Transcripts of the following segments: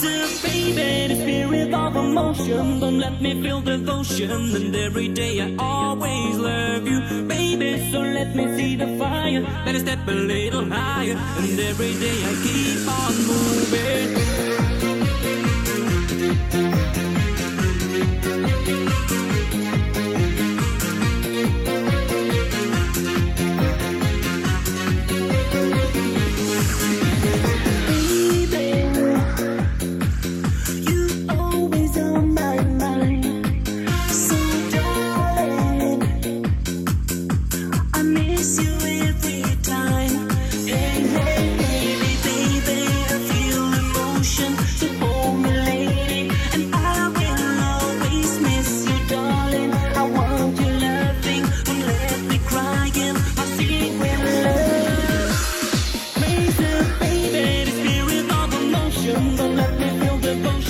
Baby, the spirit of emotion. Don't let me feel devotion. And every day I always love you, baby. So let me see the fire. Better step a little higher. And every day I keep on moving.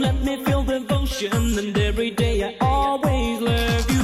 let me feel devotion. And every day I always love you.